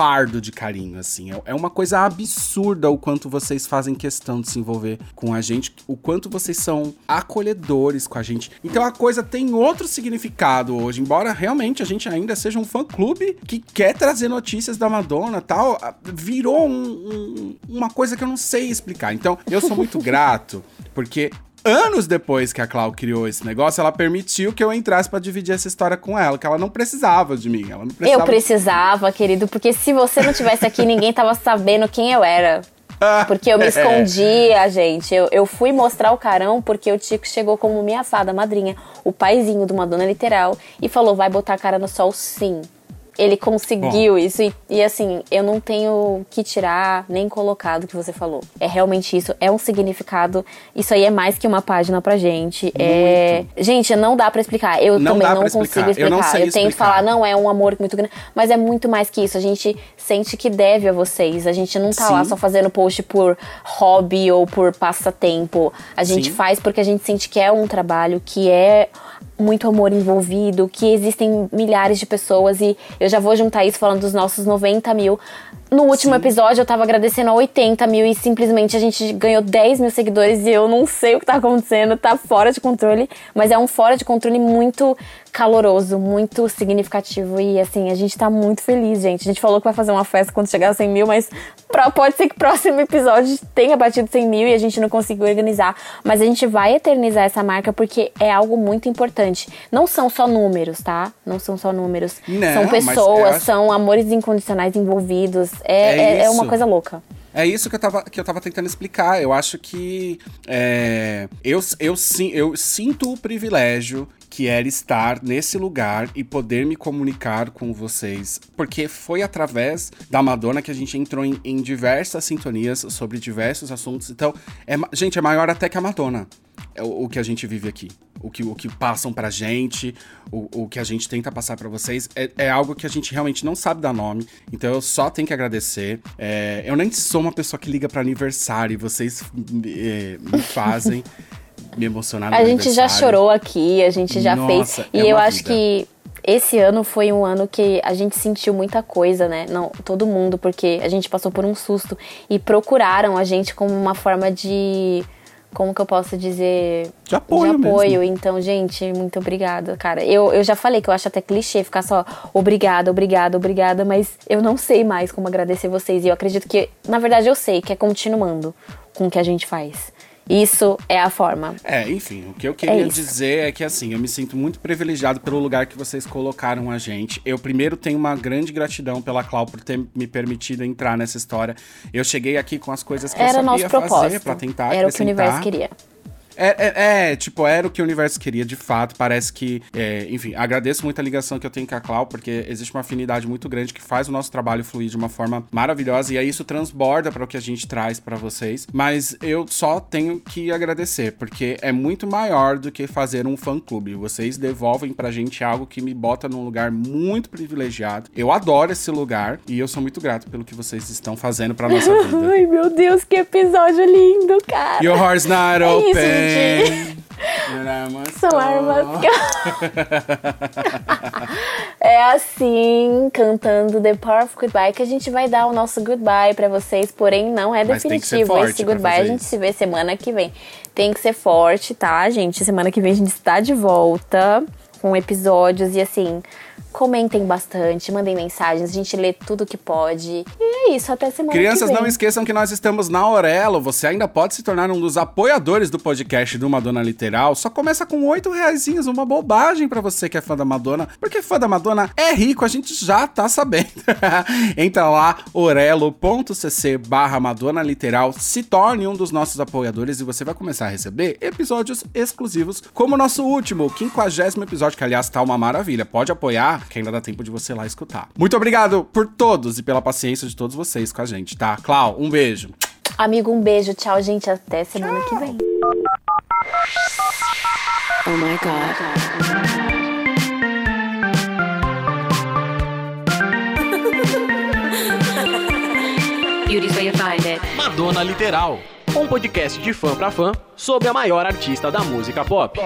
fardo de carinho, assim. É- É uma coisa absurda o quanto vocês fazem questão de se envolver com a gente, o quanto vocês são acolhedores com a gente. Então a coisa tem outro significado hoje, embora realmente a gente ainda seja um fã-clube que quer trazer notícias da Madonna e tal, virou um- um- uma coisa que eu não sei explicar. Então eu sou muito grato, porque anos depois que a Clau criou esse negócio, ela permitiu que eu entrasse pra dividir essa história com ela, que ela não precisava de mim, ela não precisava Eu precisava, querido, porque se você não tivesse aqui, ninguém tava sabendo quem eu era. Porque eu me É. escondia, gente. Eu, eu fui mostrar o carão porque o Tico chegou como minha fada madrinha, o paizinho de uma dona literal, e falou: vai botar a cara no sol sim. Ele conseguiu isso. E, e, assim, eu não tenho que tirar nem colocar do que você falou. É realmente isso. É um significado. Isso aí é mais que uma página pra gente. É... Gente, não dá pra explicar. Eu Não também não consigo explicar. Eu não sei tenho que explicar. falar, não é um amor muito grande. Mas é muito mais que isso. A gente sente que deve a vocês. A gente não tá lá Sim. só fazendo post por hobby ou por passatempo. A gente Sim. faz porque a gente sente que é um trabalho, que é muito amor envolvido, que existem milhares de pessoas e eu já vou juntar isso falando dos nossos 90 mil. No último episódio eu tava agradecendo a 80 mil e simplesmente a gente ganhou 10 mil seguidores e eu não sei o que tá acontecendo, tá fora de controle, mas é um fora de controle muito caloroso, muito significativo e assim, a gente tá muito feliz, gente. A gente falou que vai fazer uma festa quando chegar a 100 mil, mas pra- pode ser que o próximo episódio tenha batido 100 mil e a gente não conseguiu organizar, mas a gente vai eternizar essa marca porque é algo muito importante. Não são só números, tá? Não são só números. Não, são pessoas, acho- são amores incondicionais envolvidos. É, É é, é uma coisa louca. É isso que eu tava, que eu tava tentando explicar. Eu acho que é, eu, eu, sim- eu sinto o privilégio que era estar nesse lugar e poder me comunicar com vocês. Porque foi através da Madonna que a gente entrou em, em diversas sintonias sobre diversos assuntos. Então, é, gente, é maior até que a Madonna. É o, o que a gente vive aqui. O que, o que passam pra gente, o, o que a gente tenta passar pra vocês, é, é algo que a gente realmente não sabe dar nome. Então eu só tenho que agradecer. É, eu nem sou uma pessoa que liga pra aniversário, e vocês eh, me fazem me emocionar no A gente já chorou aqui, a gente já Nossa, fez. E é eu uma acho vida. que esse ano foi um ano que a gente sentiu muita coisa, né? Não, todo mundo, porque a gente passou por um susto e procuraram a gente como uma forma de. Como que eu posso dizer? De apoio De apoio. mesmo. Então, gente, muito obrigada, cara. Eu, eu já falei que eu acho até clichê ficar só obrigada, obrigada, obrigada, mas eu não sei mais como agradecer vocês. E eu acredito que, na verdade, eu sei que é continuando com o que a gente faz. Isso é a forma. É, enfim, o que eu queria isso. dizer é que assim, eu me sinto muito privilegiado pelo lugar que vocês colocaram a gente. Eu primeiro tenho uma grande gratidão pela Clau por ter me permitido entrar nessa história. Eu cheguei aqui com as coisas que Era eu sabia fazer pra tentar Era o que o universo queria. É, é- é, tipo, era o que o universo queria, de fato. Parece que, é, enfim, agradeço muito a ligação que eu tenho com a Clau, porque existe uma afinidade muito grande que faz o nosso trabalho fluir de uma forma maravilhosa e aí isso transborda para o que a gente traz para vocês. Mas eu só tenho que agradecer, porque é muito maior do que fazer um fã-clube. Vocês devolvem pra gente algo que me bota num lugar muito privilegiado. Eu adoro esse lugar e eu sou muito grato pelo que vocês estão fazendo pra nossa vida. Ai, meu Deus, que episódio lindo, cara. Your heart's not É isso, open. Didi. São armas. é assim, cantando The Power of Goodbye, que a gente vai dar o nosso goodbye pra vocês, porém não é Mas definitivo. Esse goodbye a gente isso. se vê semana que vem. Tem que ser forte, tá, gente? Semana que vem a gente está de volta com episódios e assim. Comentem bastante, mandem mensagens, a gente lê tudo que pode. E é isso, até semana Crianças, que vem. não esqueçam que nós estamos na Aurelo. Você ainda pode se tornar um dos apoiadores do podcast do Madonna Literal. Só começa com oito reaisinhos, uma bobagem pra você que é fã da Madonna. Porque fã da Madonna é rico, a gente já tá sabendo. Entra lá, orelo.cc barra Madonna Literal, se torne um dos nossos apoiadores e você vai começar a receber episódios exclusivos, como o nosso último, o quinquagésimo episódio, que aliás tá uma maravilha. Pode apoiar, que ainda dá tempo de você ir lá escutar. Muito obrigado por todos e pela paciência de todos vocês com a gente, tá? Clau, um beijo. Amigo, um beijo, tchau, gente, até semana que vem. Oh my god. Find it. Madonna Literal, um podcast de fã pra fã sobre a maior artista da música pop.